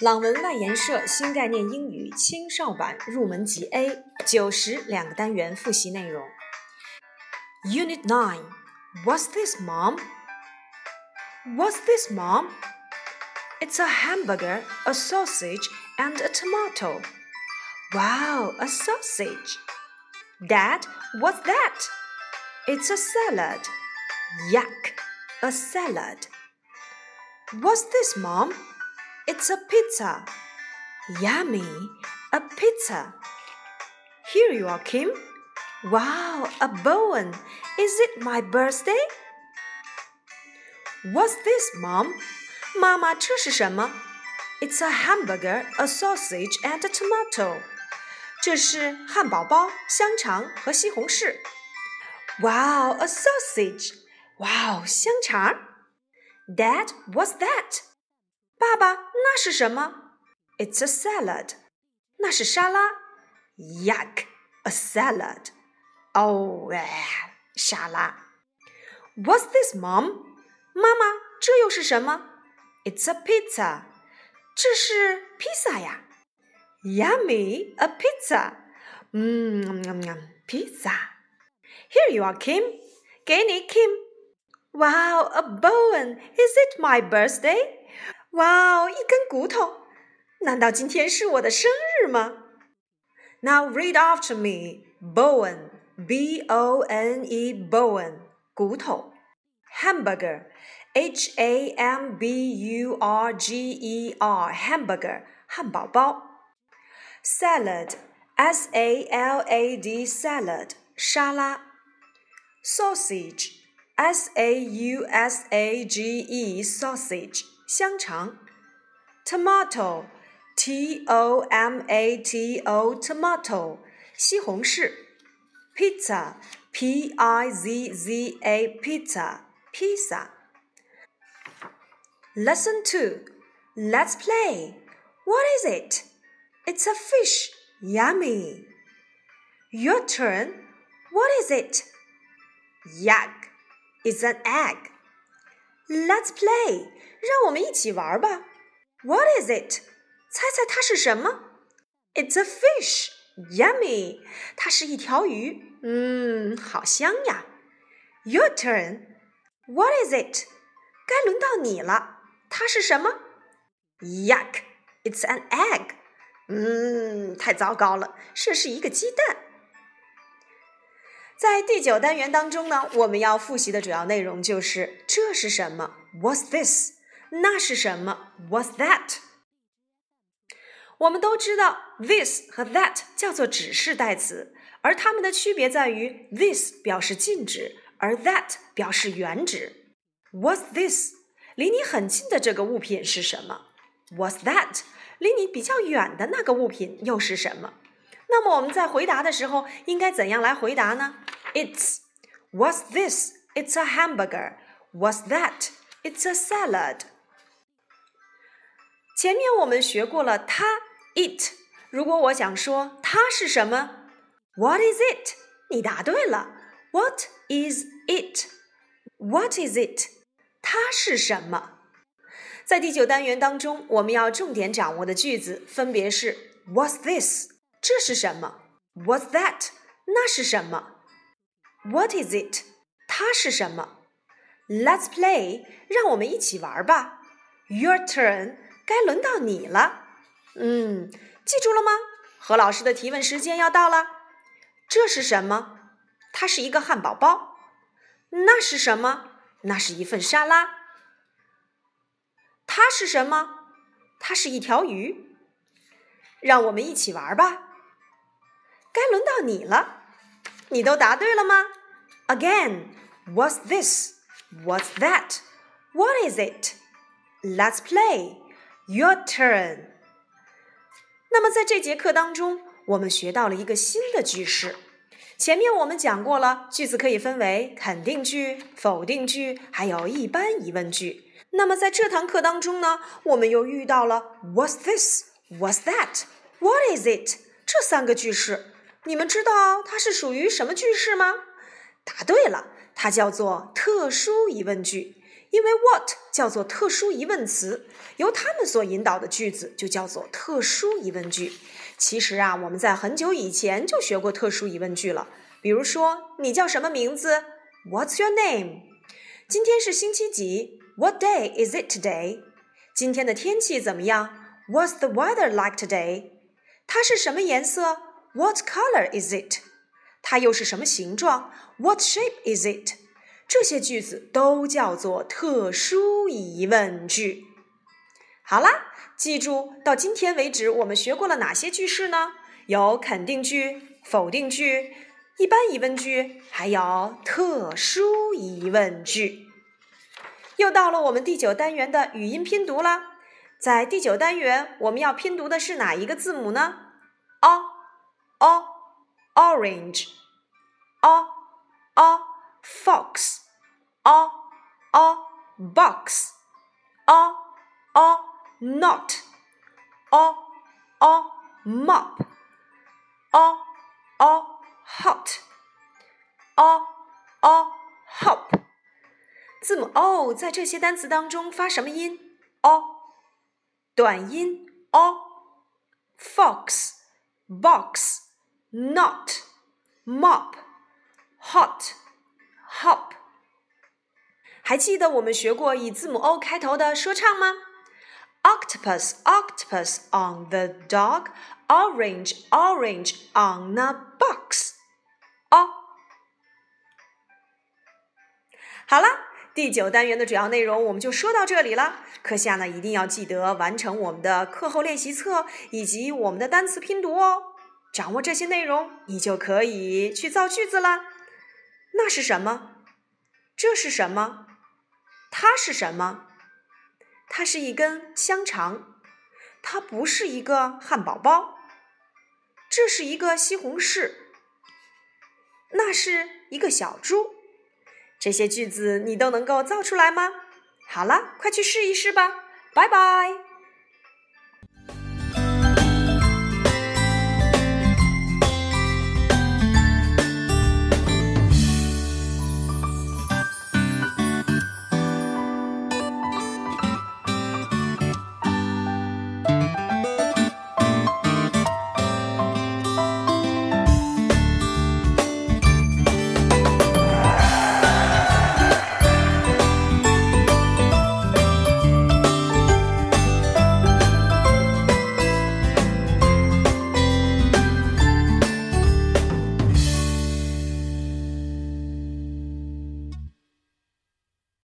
朗文外研社新概念英语青少版入门级 A 九十两个单元复习内容。Unit Nine What's this, Mom? What's this, Mom? It's a hamburger, a sausage, and a tomato. Wow, a sausage! Dad, what's that? It's a salad. Yuck, a salad. What's this, Mom? It's a pizza. Yummy, a pizza. Here you are, Kim. Wow, a Bowen. Is it my birthday? What's this, Mom? 妈妈，这是什么？It's a hamburger, a sausage, and a tomato. 这是汉堡包、香肠和西红柿。Wow, a sausage! Wow, 香肠。Dad, what's that? 爸爸，那是什么？It's a salad. 那是沙拉。Yuck, a salad. 哦，哎，沙拉。What's this, Mom? 妈妈，这又是什么？It's a pizza. 这是披萨呀。Yummy, a pizza. 嗯，pizza. Here you are, Kim. 给你，Kim. Wow, a bone. Is it my birthday? 哇哦，一根骨头！难道今天是我的生日吗？Now read after me. Bone, B-O-N-E, bone, 骨头。Hamburger, H-A-M-B-U-R-G-E-R, hamburger, 汉堡包。Salad, S-A-L-A-D, salad, 沙拉。Sausage, S-A-U-S-A-G-E, sausage. 香肠，tomato，t o m a t o tomato，西红柿，pizza，p i z z a pizza，披萨。Lesson two, let's play. What is it? It's a fish. Yummy. Your turn. What is it? Yuck. It's an egg. Let's play. 让我们一起玩吧。What is it？猜猜它是什么？It's a fish. Yummy！它是一条鱼。嗯，好香呀。Your turn. What is it？该轮到你了。它是什么？Yuck! It's an egg. 嗯，太糟糕了，这是一个鸡蛋。 在第九单元当中呢，我们要复习的主要内容就是这是什么？What's this？那是什么？What's that？我们都知道，this 和 that 叫做指示代词，而它们的区别在于，this 表示近指，而 that 表示远指。What's this？离你很近的这个物品是什么？What's that？离你比较远的那个物品又是什么？那么我们在回答的时候应该怎样来回答呢？It's What's this? It's a hamburger. What's that? It's a salad. 前面我们学过了它 it，如果我想说它是什么，What is it？你答对了，What is it？What is it？它是什么？在第九单元当中，我们要重点掌握的句子分别是 What's this？ 这是什么？What's that？那是什么？What is it？它是什么？Let's play，让我们一起玩吧。Your turn。该轮到你了，嗯，记住了吗？何老师的提问时间要到了。这是什么？它是一个汉堡包。那是什么？那是一份沙拉。它是什么？它是一条鱼。让我们一起玩吧。该轮到你了，你都答对了吗？Again，What's this？What's that？What is it？Let's play。Your turn。那么在这节课当中，我们学到了一个新的句式。前面我们讲过了，句子可以分为肯定句、否定句，还有一般疑问句。那么在这堂课当中呢，我们又遇到了 What's this? What's that? What is it? 这三个句式。你们知道它是属于什么句式吗？答对了，它叫做特殊疑问句。因为 what 叫做特殊疑问词，由它们所引导的句子就叫做特殊疑问句。其实啊，我们在很久以前就学过特殊疑问句了。比如说，你叫什么名字？What's your name？今天是星期几？What day is it today？今天的天气怎么样？What's the weather like today？它是什么颜色？What color is it？它又是什么形状？What shape is it？这些句子都叫做特殊疑问句。好啦，记住到今天为止，我们学过了哪些句式呢？有肯定句、否定句、一般疑问句，还有特殊疑问句。又到了我们第九单元的语音拼读了。在第九单元，我们要拼读的是哪一个字母呢哦 ？o，o，orange，o，o，fox。a a box a a not a a mop a a hot a a hop 字母 o 在这些单词当中发什么音？o 短音 o fox box not mop hot hop 还记得我们学过以字母 O 开头的说唱吗？Octopus, octopus on the dog, orange, orange on a box. 哦，好了，第九单元的主要内容我们就说到这里了。课下呢一定要记得完成我们的课后练习册以及我们的单词拼读哦。 掌握这些内容，你就可以去造句子了。那是什么？这是什么？它是什么？它是一根香肠，它不是一个汉堡包。这是一个西红柿，那是一个小猪。这些句子你都能够造出来吗？好了，快去试一试吧。拜拜。